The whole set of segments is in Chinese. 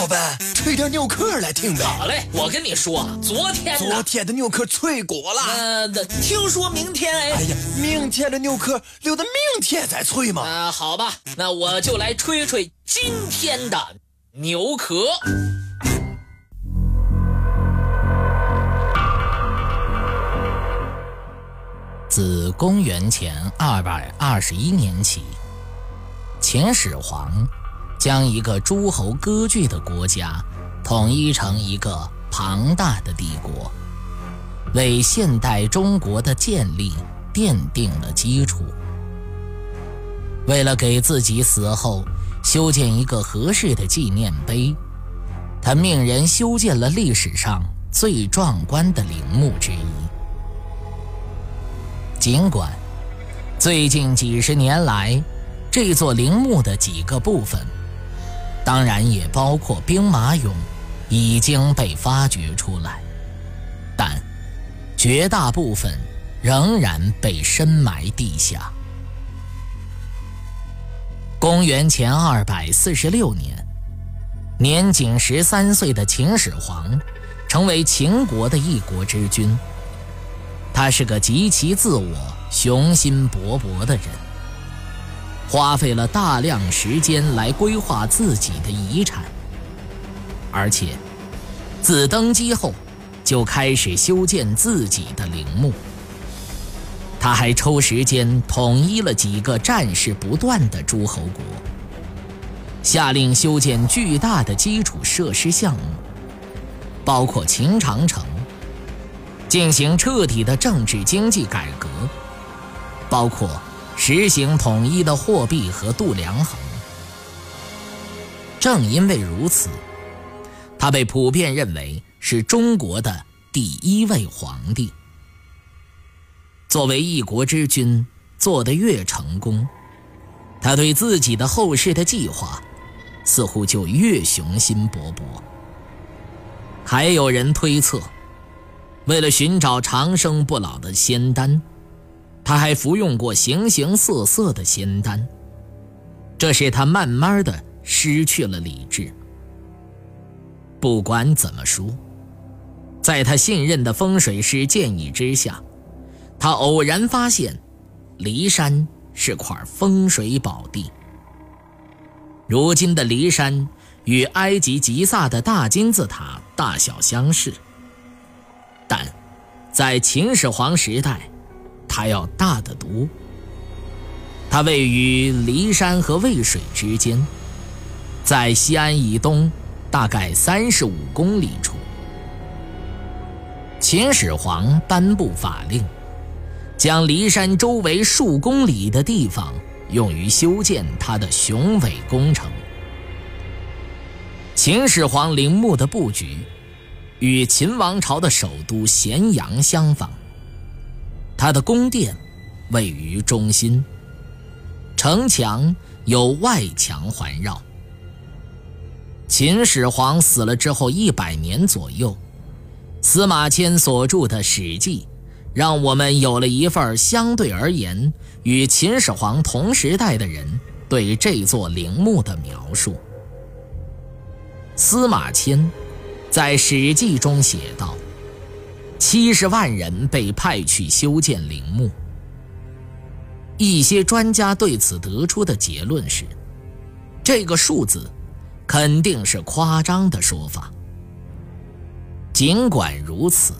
老板，吹点牛壳来听呗。好嘞，我跟你说，昨天昨天的牛壳脆骨了。呃，听说明天哎。哎呀，明天的牛壳留到明天再吹嘛。啊，好吧，那我就来吹吹今天的牛壳。自公元前二百二十一年起，秦始皇。将一个诸侯割据的国家统一成一个庞大的帝国，为现代中国的建立奠定了基础。为了给自己死后修建一个合适的纪念碑，他命人修建了历史上最壮观的陵墓之一。尽管最近几十年来，这座陵墓的几个部分。当然也包括兵马俑，已经被发掘出来，但绝大部分仍然被深埋地下。公元前二百四十六年，年仅十三岁的秦始皇成为秦国的一国之君。他是个极其自我、雄心勃勃的人。花费了大量时间来规划自己的遗产，而且自登基后就开始修建自己的陵墓。他还抽时间统一了几个战事不断的诸侯国，下令修建巨大的基础设施项目，包括秦长城，进行彻底的政治经济改革，包括。实行统一的货币和度量衡。正因为如此，他被普遍认为是中国的第一位皇帝。作为一国之君，做得越成功，他对自己的后世的计划似乎就越雄心勃勃。还有人推测，为了寻找长生不老的仙丹。他还服用过形形色色的仙丹，这使他慢慢的失去了理智。不管怎么说，在他信任的风水师建议之下，他偶然发现，骊山是块风水宝地。如今的骊山与埃及吉萨的大金字塔大小相似，但在秦始皇时代。它要大得多。它位于骊山和渭水之间，在西安以东大概三十五公里处。秦始皇颁布法令，将骊山周围数公里的地方用于修建他的雄伟工程。秦始皇陵墓的布局与秦王朝的首都咸阳相仿。他的宫殿位于中心，城墙有外墙环绕。秦始皇死了之后一百年左右，司马迁所著的《史记》，让我们有了一份相对而言与秦始皇同时代的人对这座陵墓的描述。司马迁在《史记》中写道。七十万人被派去修建陵墓。一些专家对此得出的结论是，这个数字肯定是夸张的说法。尽管如此，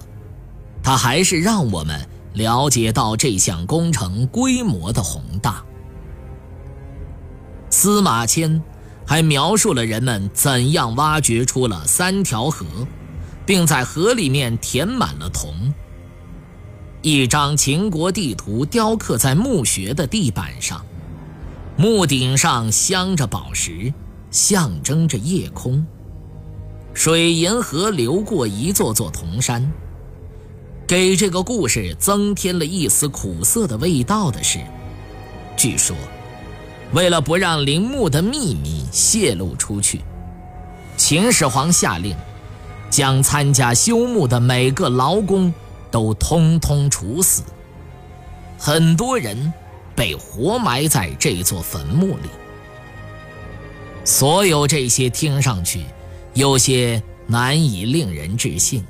它还是让我们了解到这项工程规模的宏大。司马迁还描述了人们怎样挖掘出了三条河。并在河里面填满了铜。一张秦国地图雕刻在墓穴的地板上，墓顶上镶着宝石，象征着夜空。水银河流过一座座铜山。给这个故事增添了一丝苦涩的味道的是，据说，为了不让陵墓的秘密泄露出去，秦始皇下令。将参加修墓的每个劳工都通通处死，很多人被活埋在这座坟墓里。所有这些听上去有些难以令人置信。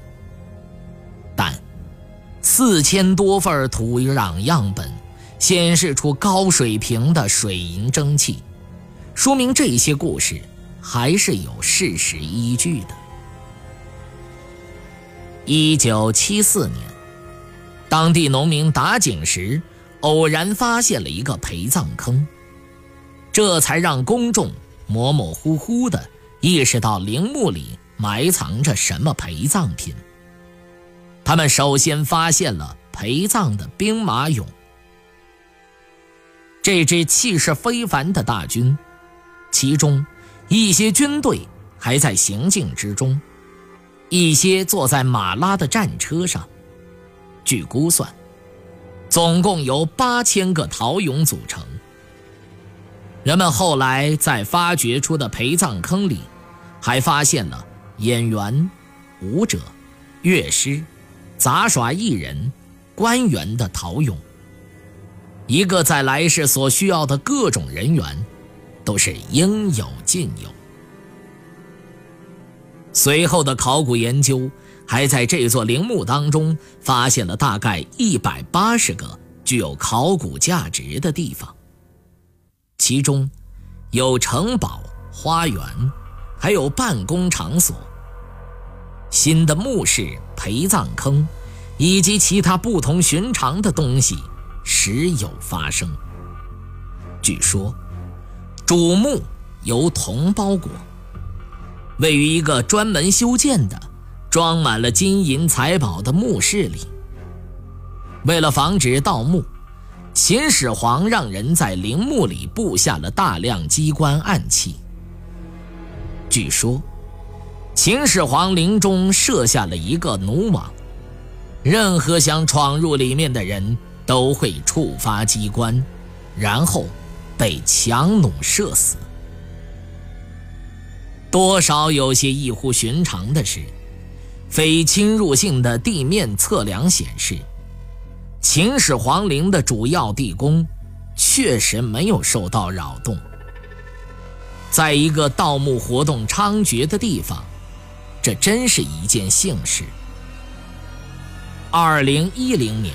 但四千多份土壤样本显示出高水平的水银蒸汽，说明这些故事还是有事实依据的。一九七四年，当地农民打井时，偶然发现了一个陪葬坑，这才让公众模模糊糊地意识到陵墓里埋藏着什么陪葬品。他们首先发现了陪葬的兵马俑。这支气势非凡的大军，其中一些军队还在行进之中，一些坐在马拉的战车上。据估算，总共由八千个陶俑组成。人们后来在发掘出的陪葬坑里，还发现了演员、舞者、乐师。杂耍艺人、官员的陶俑，一个在来世所需要的各种人员，都是应有尽有。随后的考古研究还在这座陵墓当中发现了大概一百八十个具有考古价值的地方，其中有城堡、花园，还有办公场所。新的墓室、陪葬坑，以及其他不同寻常的东西，时有发生。据说，主墓由铜包裹，位于一个专门修建的、装满了金银财宝的墓室里。为了防止盗墓，秦始皇让人在陵墓里布下了大量机关暗器。据说。秦始皇陵中设下了一个弩网，任何想闯入里面的人都会触发机关，然后被强弩射死。多少有些异乎寻常的是，非侵入性的地面测量显示，秦始皇陵的主要地宫确实没有受到扰动。在一个盗墓活动猖獗的地方。这真是一件幸事。二零一零年，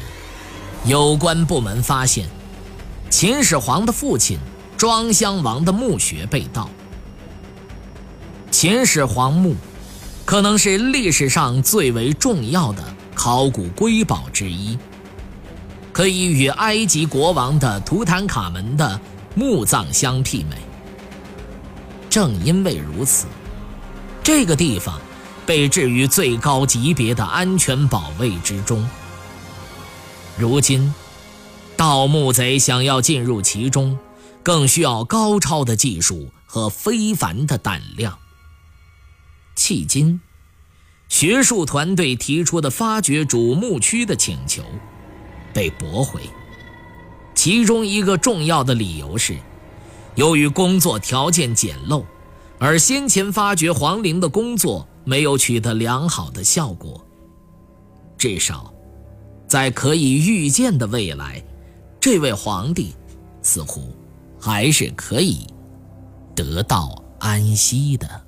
有关部门发现，秦始皇的父亲庄襄王的墓穴被盗。秦始皇墓可能是历史上最为重要的考古瑰宝之一，可以与埃及国王的图坦卡门的墓葬相媲美。正因为如此，这个地方。被置于最高级别的安全保卫之中。如今，盗墓贼想要进入其中，更需要高超的技术和非凡的胆量。迄今，学术团队提出的发掘主墓区的请求被驳回，其中一个重要的理由是，由于工作条件简陋，而先前发掘皇陵的工作。没有取得良好的效果。至少，在可以预见的未来，这位皇帝似乎还是可以得到安息的。